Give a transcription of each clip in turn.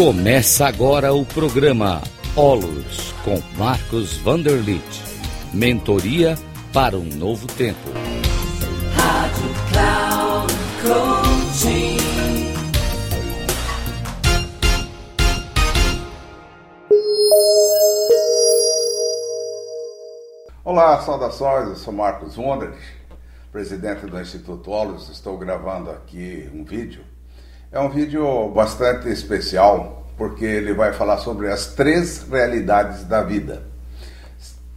Começa agora o programa Olos com Marcos Vanderlit. Mentoria para um novo tempo. Rádio Cloud Coaching. Olá, saudações. Eu sou Marcos Vanderlit, presidente do Instituto Olos. Estou gravando aqui um vídeo. É um vídeo bastante especial porque ele vai falar sobre as três realidades da vida.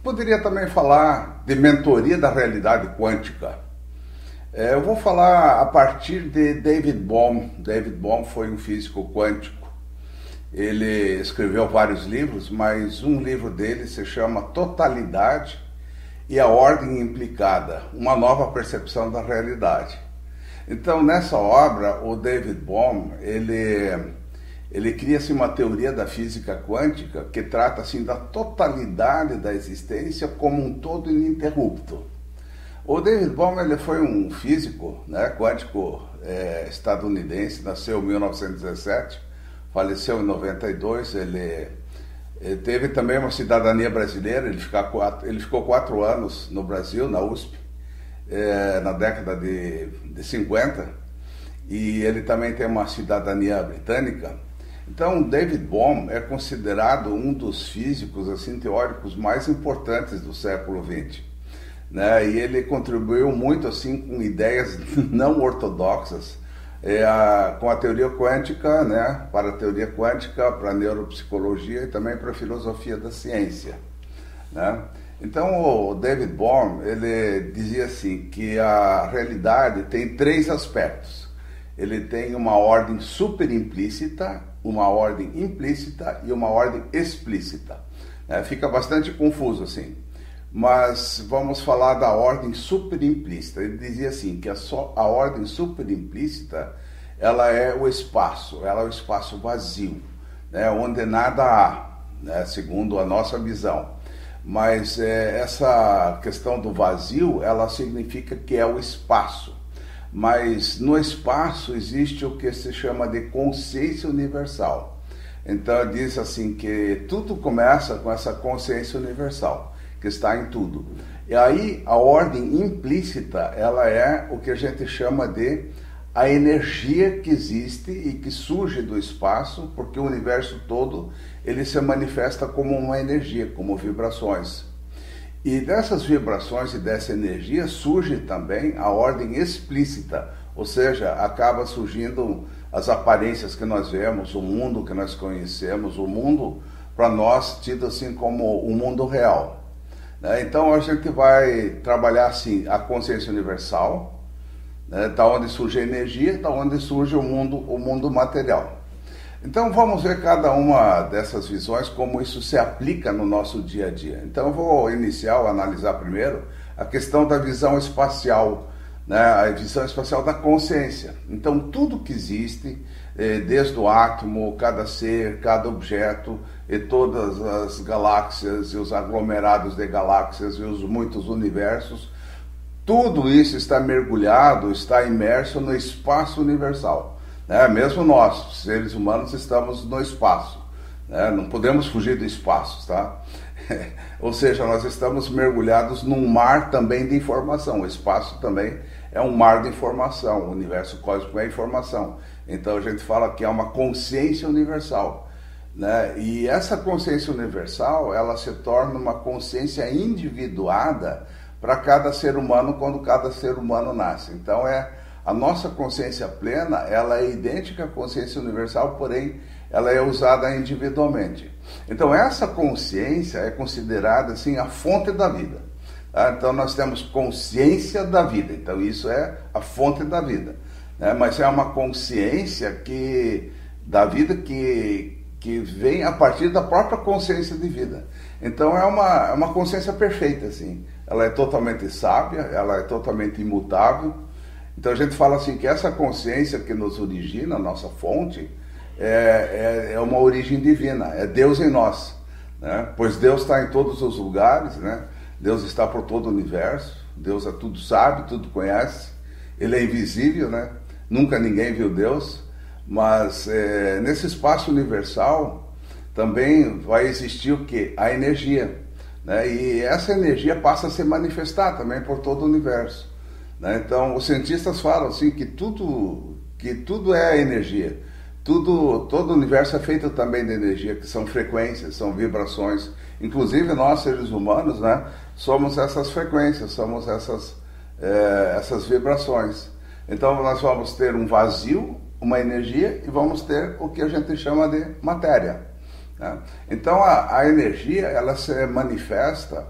Poderia também falar de mentoria da realidade quântica. É, eu vou falar a partir de David Bohm. David Bohm foi um físico quântico. Ele escreveu vários livros, mas um livro dele se chama Totalidade e a Ordem Implicada, uma nova percepção da realidade. Então, nessa obra, o David Bohm, ele ele cria-se uma teoria da física quântica que trata assim da totalidade da existência como um todo ininterrupto. O David Bohm ele foi um físico né, quântico é, estadunidense, nasceu em 1917, faleceu em 92, ele, ele, teve também uma cidadania brasileira, ele, ficou quatro, ele ficou quatro anos no Brasil, na USP, é, na década de, de 50, e ele também tem uma cidadania britânica, então, David Bohm é considerado um dos físicos assim teóricos mais importantes do século XX. Né? E ele contribuiu muito assim com ideias não ortodoxas, é, a, com a teoria quântica, né? para a teoria quântica, para a neuropsicologia e também para a filosofia da ciência. Né? Então, o David Bohm ele dizia assim que a realidade tem três aspectos. Ele tem uma ordem super implícita, uma ordem implícita e uma ordem explícita. É, fica bastante confuso assim. Mas vamos falar da ordem superimplícita. Ele dizia assim que a, a ordem superimplícita ela é o espaço, ela é o espaço vazio, né, onde nada há, né, segundo a nossa visão. Mas é, essa questão do vazio, ela significa que é o espaço mas no espaço existe o que se chama de consciência universal. Então diz assim que tudo começa com essa consciência universal, que está em tudo. E aí a ordem implícita, ela é o que a gente chama de a energia que existe e que surge do espaço, porque o universo todo ele se manifesta como uma energia, como vibrações. E dessas vibrações e dessa energia surge também a ordem explícita, ou seja, acaba surgindo as aparências que nós vemos, o mundo que nós conhecemos, o mundo para nós tido assim como o mundo real. Né? Então a gente vai trabalhar assim a consciência universal, né? da onde surge a energia, da onde surge o mundo, o mundo material. Então vamos ver cada uma dessas visões, como isso se aplica no nosso dia a dia. Então vou iniciar, analisar primeiro a questão da visão espacial, né? a visão espacial da consciência. Então tudo que existe, eh, desde o átomo, cada ser, cada objeto, e todas as galáxias e os aglomerados de galáxias e os muitos universos, tudo isso está mergulhado, está imerso no espaço universal. Né? Mesmo nós, seres humanos, estamos no espaço. Né? Não podemos fugir do espaço, tá? Ou seja, nós estamos mergulhados num mar também de informação. O espaço também é um mar de informação. O universo cósmico é informação. Então a gente fala que é uma consciência universal. Né? E essa consciência universal, ela se torna uma consciência individuada para cada ser humano quando cada ser humano nasce. Então é a nossa consciência plena, ela é idêntica à consciência universal, porém ela é usada individualmente. Então essa consciência é considerada assim a fonte da vida. Tá? Então nós temos consciência da vida. Então isso é a fonte da vida. Né? Mas é uma consciência que da vida que que vem a partir da própria consciência de vida. Então é uma, é uma consciência perfeita, assim. Ela é totalmente sábia, ela é totalmente imutável, então a gente fala assim que essa consciência que nos origina, a nossa fonte, é, é, é, uma origem divina, é Deus em nós. Né? Pois Deus está em todos os lugares, né? Deus está por todo o universo, Deus é tudo sabe, tudo conhece, Ele é invisível, né? nunca ninguém viu Deus, Mas é, nesse espaço universal também vai existir o que? A energia. Né? E essa energia passa a se manifestar também por todo o universo. Né? Então, os cientistas falam assim que tudo, que tudo é energia. Tudo, todo o universo é feito também de energia, que são frequências, são vibrações. Inclusive nós, seres humanos, né, somos essas frequências, somos essas, é, essas vibrações. Então nós vamos ter um vazio, uma energia, e vamos ter o que a gente chama de matéria. Né? Então a, a, energia, ela se manifesta,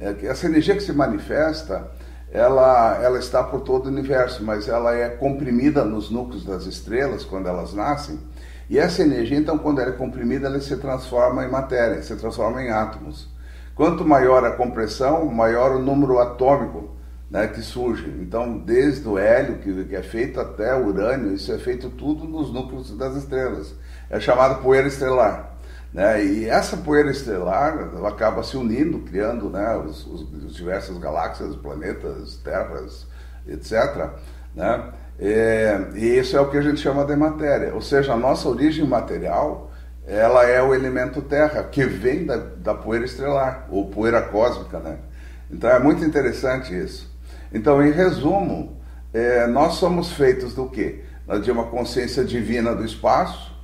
é, essa energia que se manifesta, ela, ela está por todo o universo, mas ela é comprimida nos núcleos das estrelas quando elas nascem. E essa energia, então, quando ela é comprimida, ela se transforma em matéria, se transforma em átomos. Quanto maior a compressão, maior o número atômico né, que surge. Então, desde o hélio, que, que é feito, até o urânio, isso é feito tudo nos núcleos das estrelas. É chamado poeira estelar. Né? E essa poeira estelar acaba se unindo, criando né, os, os, os diversas galáxias, planetas, terras, etc. Né? É, e isso é o que a gente chama de matéria. Ou seja, a nossa origem material ela é o elemento terra, que vem da, da poeira estelar, ou poeira cósmica. Né? Então é muito interessante isso. Então, em resumo, é, nós somos feitos do quê? De uma consciência divina do espaço,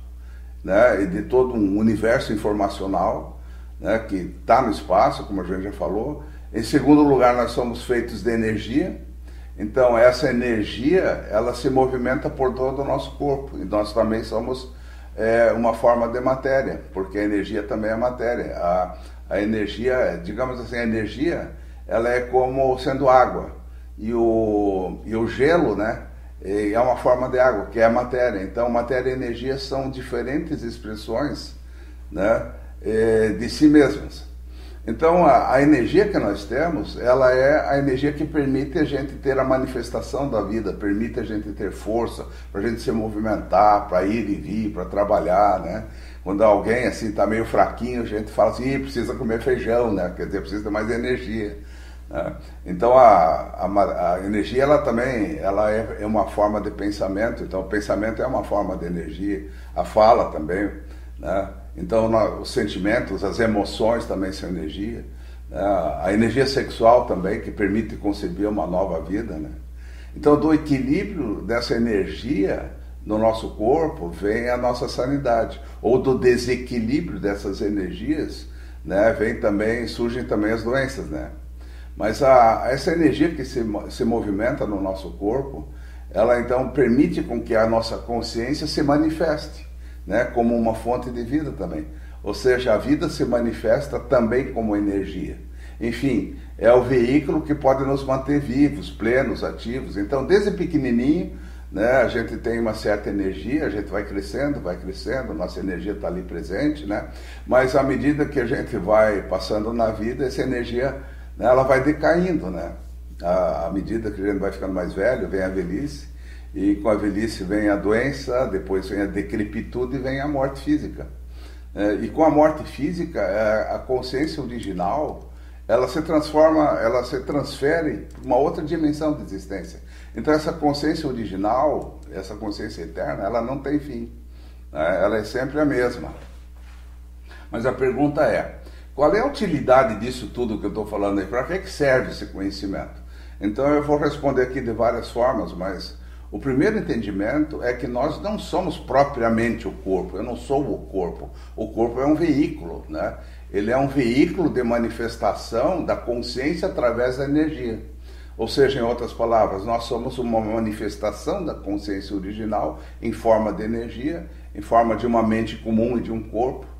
né, e de todo um universo informacional né, que está no espaço, como a gente já falou. Em segundo lugar, nós somos feitos de energia. Então, essa energia, ela se movimenta por todo o nosso corpo. E nós também somos é, uma forma de matéria, porque a energia também é matéria. A, a energia, digamos assim, a energia, ela é como sendo água. E o, e o gelo, né? É uma forma de água, que é a matéria. Então, matéria e energia são diferentes expressões né, é, de si mesmas. Então, a, a, energia que nós temos, ela é a energia que permite a gente ter a manifestação da vida, permite a gente ter força, para a gente se movimentar, para ir e vir, para trabalhar, né? Quando alguém assim está meio fraquinho, a gente fala assim, precisa comer feijão, né? Quer dizer, precisa ter mais energia. Né? Então a, a, a, energia ela também ela é, é, uma forma de pensamento, então o pensamento é uma forma de energia, a fala também, né? então os sentimentos, as emoções também são energia, né? a energia sexual também que permite conceber uma nova vida, né? Então do equilíbrio dessa energia no nosso corpo vem a nossa sanidade, ou do desequilíbrio dessas energias, né? Vem também surgem também as doenças, né? Mas a, essa energia que se, se movimenta no nosso corpo, ela então permite com que a nossa consciência se manifeste, né, como uma fonte de vida também. Ou seja, a vida se manifesta também como energia. Enfim, é o veículo que pode nos manter vivos, plenos, ativos. Então, desde pequenininho, né, a gente tem uma certa energia, a gente vai crescendo, vai crescendo, nossa energia está ali presente, né? Mas à medida que a gente vai passando na vida, essa energia né, ela vai decaindo, né? À, à medida que a gente vai ficando mais velho, vem a velhice, e com a velhice vem a doença, depois vem a decrepitude e vem a morte física. É, e com a morte física, é, a consciência original, ela se transforma, ela se transfere para uma outra dimensão de existência. Então essa consciência original, essa consciência eterna, ela não tem fim. Né? Ela é sempre a mesma. Mas a pergunta é, qual é a utilidade disso tudo que eu estou falando aí? Para que, que serve esse conhecimento? Então eu vou responder aqui de várias formas, mas o primeiro entendimento é que nós não somos propriamente o corpo. Eu não sou o corpo. O corpo é um veículo, né? Ele é um veículo de manifestação da consciência através da energia. Ou seja, em outras palavras, nós somos uma manifestação da consciência original em forma de energia, em forma de uma mente comum e de um corpo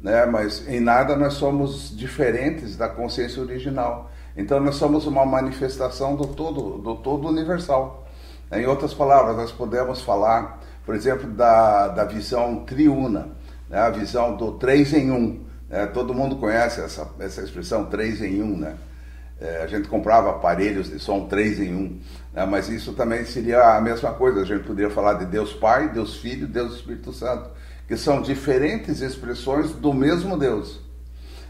né? mas em nada nós somos diferentes da consciência original. Então nós somos uma manifestação do todo, do todo universal. Em outras palavras, nós podemos falar, por exemplo, da, da visão triuna, né? a visão do três em um. Né? Todo mundo conhece essa, essa expressão três em um, né? É, a gente comprava aparelhos de som três em um, né? mas isso também seria a mesma coisa. A gente poderia falar de Deus Pai, Deus Filho, Deus Espírito Santo que são diferentes expressões do mesmo Deus.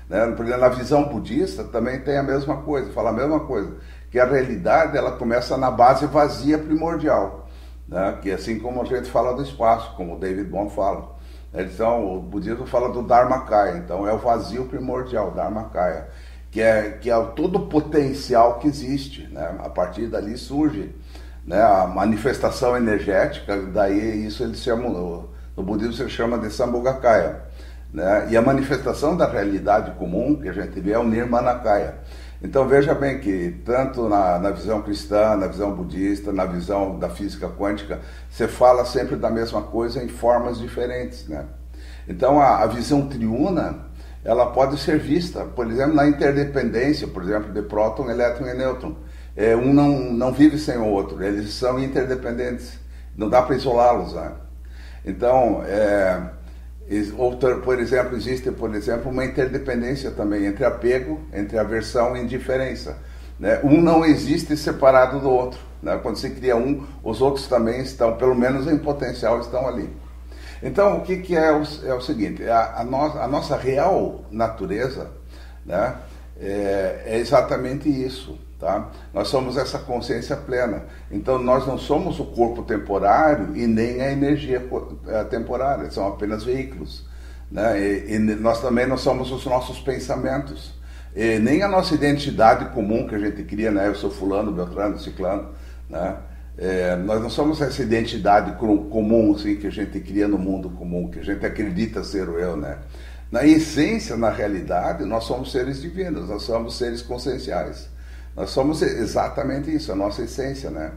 Né? Na visão budista também tem a mesma coisa, fala a mesma coisa, que a realidade ela começa na base vazia primordial. né? que assim como a gente fala do espaço, como o David Bohm fala. Então, o budismo fala do Dharmakaya, então é o vazio primordial, Dharmakaya, que é, que é todo o potencial que existe. Né? A partir dali surge né, a manifestação energética, daí isso eles chamam, no, no budismo se chama de Sambhogakaya. Né? E a manifestação da realidade comum que a gente vê é o Nirmanakaya. Então veja bem que tanto na, na, visão cristã, na visão budista, na visão da física quântica, você fala sempre da mesma coisa em formas diferentes, né? Então a, a visão triuna, ela pode ser vista, por exemplo, na interdependência, por exemplo, de próton, elétron e nêutron. É, um não, não vive sem o outro, eles são interdependentes, não dá para isolá-los, né? Então, é, por exemplo, existe, por exemplo, uma interdependência também entre apego, entre aversão e indiferença. Né? Um não existe separado do outro. Né? Quando se cria um, os outros também estão, pelo menos em potencial, estão ali. Então, o que, que é, o, é o seguinte: a, a, no, a nossa real natureza né, é, é exatamente isso. Tá? Nós somos essa consciência plena. Então, nós não somos o corpo temporário e nem a energia eh, temporária, são apenas veículos. Né? E, e nós também não somos os nossos pensamentos, e nem a nossa identidade comum que a gente cria, né? eu sou fulano, beltrano, ciclano. Né? É, nós não somos essa identidade comum assim, que a gente cria no mundo comum, que a gente acredita ser o eu. Né? Na essência, na realidade, nós somos seres divinos, nós somos seres conscienciais. Nós somos exatamente isso, a nossa essência, né?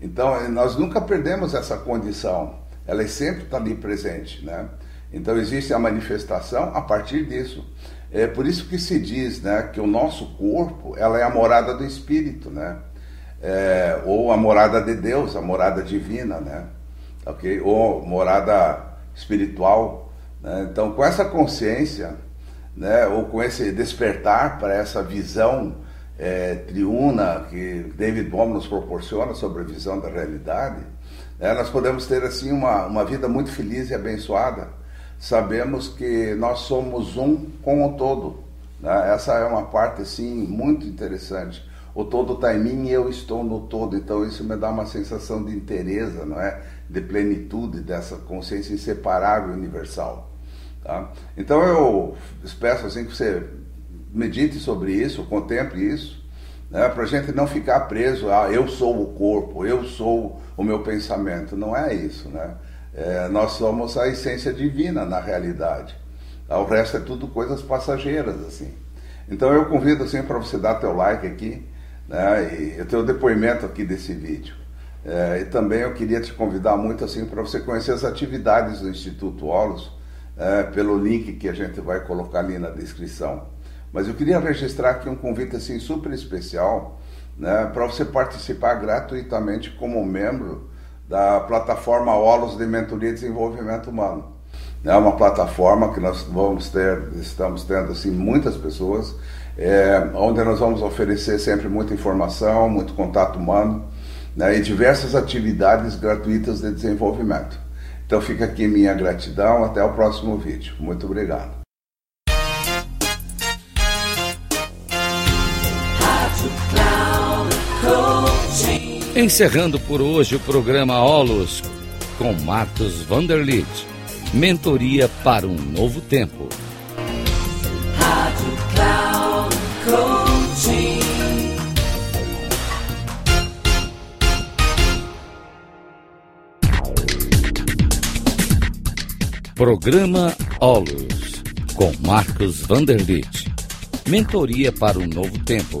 Então, eh, nós nunca perdemos essa condição, ela sempre está ali presente, né? Então, existe a manifestação a partir disso. É por isso que se diz, né, que o nosso corpo, ela é a morada do Espírito, né? É, ou a morada de Deus, a morada divina, né? Ok? Ou morada espiritual. Né? Então, com essa consciência, né, ou com esse despertar para essa visão é, triuna que David Bohm nos proporciona sobre a visão da realidade, é, nós podemos ter assim uma, uma vida muito feliz e abençoada. Sabemos que nós somos um com o todo. Né? Essa é uma parte assim muito interessante. O todo está em mim e eu estou no todo. Então isso me dá uma sensação de interesse, não é? De plenitude dessa consciência inseparável universal. Tá? Então eu peço assim que você medite sobre isso, contemple isso, né, para a gente não ficar preso a eu sou o corpo, eu sou o meu pensamento. Não é isso, né? É, nós somos a essência divina na realidade. O resto é tudo coisas passageiras, assim. Então eu convido assim para você dar teu like aqui, né? E o depoimento aqui desse vídeo. É, e também eu queria te convidar muito assim para você conhecer as atividades do Instituto Olos, é, pelo link que a gente vai colocar ali na descrição. Mas eu queria registrar aqui um convite assim super especial, né, para você participar gratuitamente como membro da plataforma Olos de Mentoria e Desenvolvimento Humano. É uma plataforma que nós vamos ter, estamos tendo assim muitas pessoas, é, onde nós vamos oferecer sempre muita informação, muito contato humano né, e diversas atividades gratuitas de desenvolvimento. Então fica aqui minha gratidão, até o próximo vídeo. Muito obrigado. Encerrando por hoje o programa Olos com Marcos Vanderlit. Mentoria para um novo tempo. Rádio Cloud. Programa Olos com Marcos Vanderlit. Mentoria para um novo tempo